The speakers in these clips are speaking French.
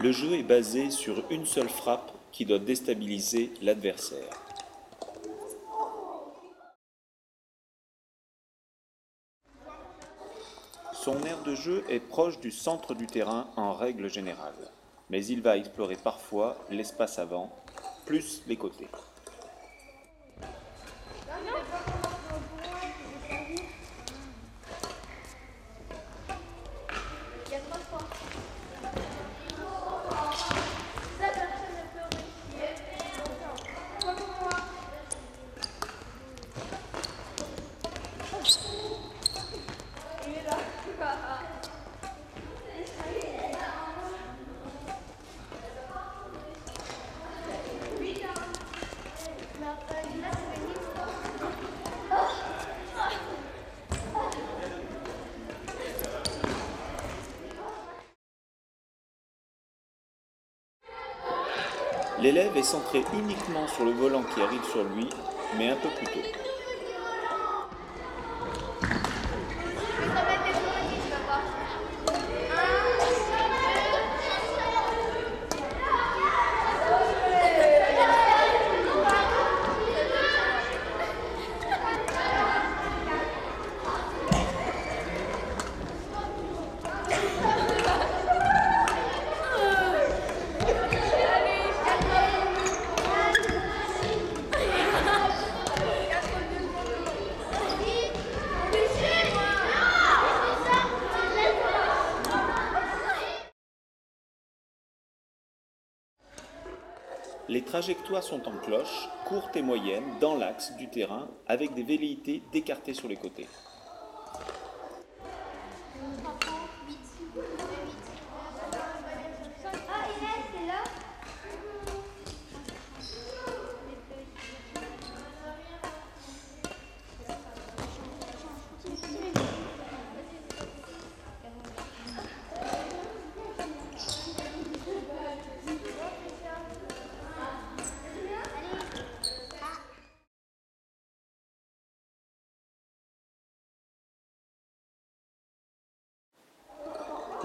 Le jeu est basé sur une seule frappe qui doit déstabiliser l'adversaire. Son aire de jeu est proche du centre du terrain en règle générale, mais il va explorer parfois l'espace avant, plus les côtés. L'élève est centré uniquement sur le volant qui arrive sur lui, mais un peu plus tôt. Les trajectoires sont en cloche, courtes et moyennes, dans l'axe du terrain, avec des velléités d'écarter sur les côtés.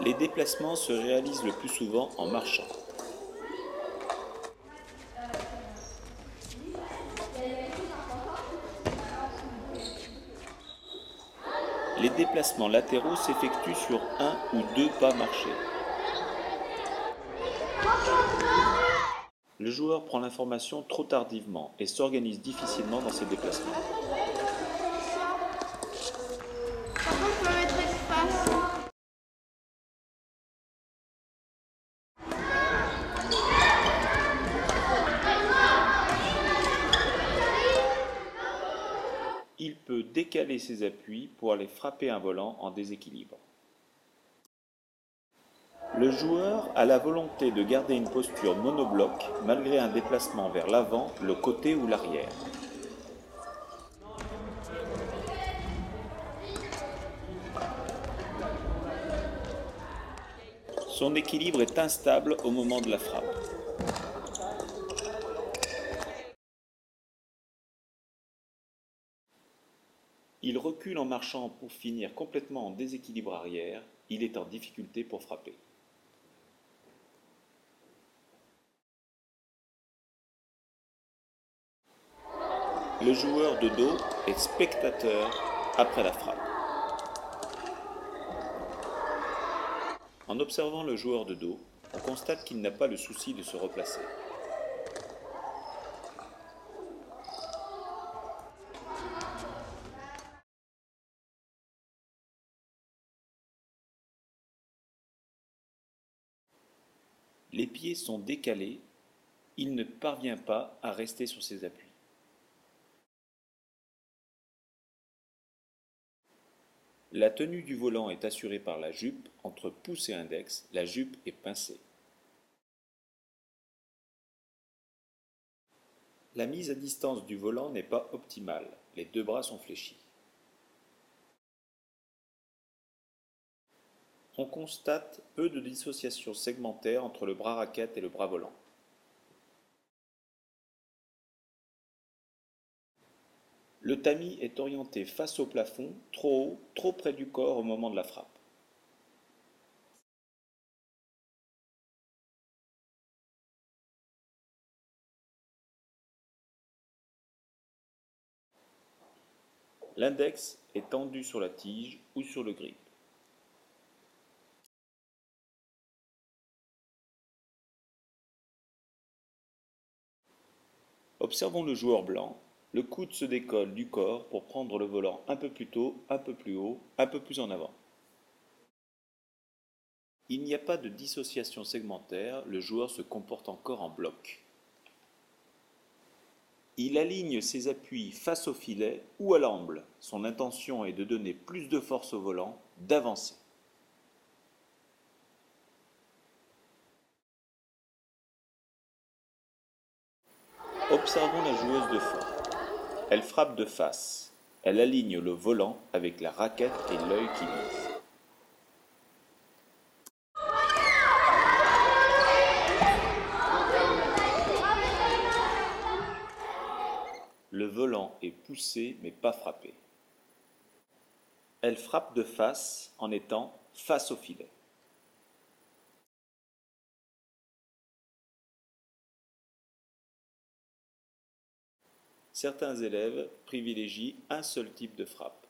Les déplacements se réalisent le plus souvent en marchant. Les déplacements latéraux s'effectuent sur un ou deux pas marchés. Le joueur prend l'information trop tardivement et s'organise difficilement dans ses déplacements. Il peut décaler ses appuis pour aller frapper un volant en déséquilibre. Le joueur a la volonté de garder une posture monobloc malgré un déplacement vers l'avant, le côté ou l'arrière. Son équilibre est instable au moment de la frappe. Il recule en marchant pour finir complètement en déséquilibre arrière, il est en difficulté pour frapper. Le joueur de dos est spectateur après la frappe. En observant le joueur de dos, on constate qu'il n'a pas le souci de se replacer. Les pieds sont décalés, il ne parvient pas à rester sur ses appuis. La tenue du volant est assurée par la jupe, entre pouce et index, la jupe est pincée. La mise à distance du volant n'est pas optimale, les deux bras sont fléchis. on constate peu de dissociation segmentaire entre le bras raquette et le bras volant. Le tamis est orienté face au plafond, trop haut, trop près du corps au moment de la frappe. L'index est tendu sur la tige ou sur le gris. Observons le joueur blanc. Le coude se décolle du corps pour prendre le volant un peu plus tôt, un peu plus haut, un peu plus en avant. Il n'y a pas de dissociation segmentaire, le joueur se comporte encore en bloc. Il aligne ses appuis face au filet ou à l'amble. Son intention est de donner plus de force au volant, d'avancer. Observons la joueuse de fond. Elle frappe de face. Elle aligne le volant avec la raquette et l'œil qui vise. Le volant est poussé mais pas frappé. Elle frappe de face en étant face au filet. Certains élèves privilégient un seul type de frappe.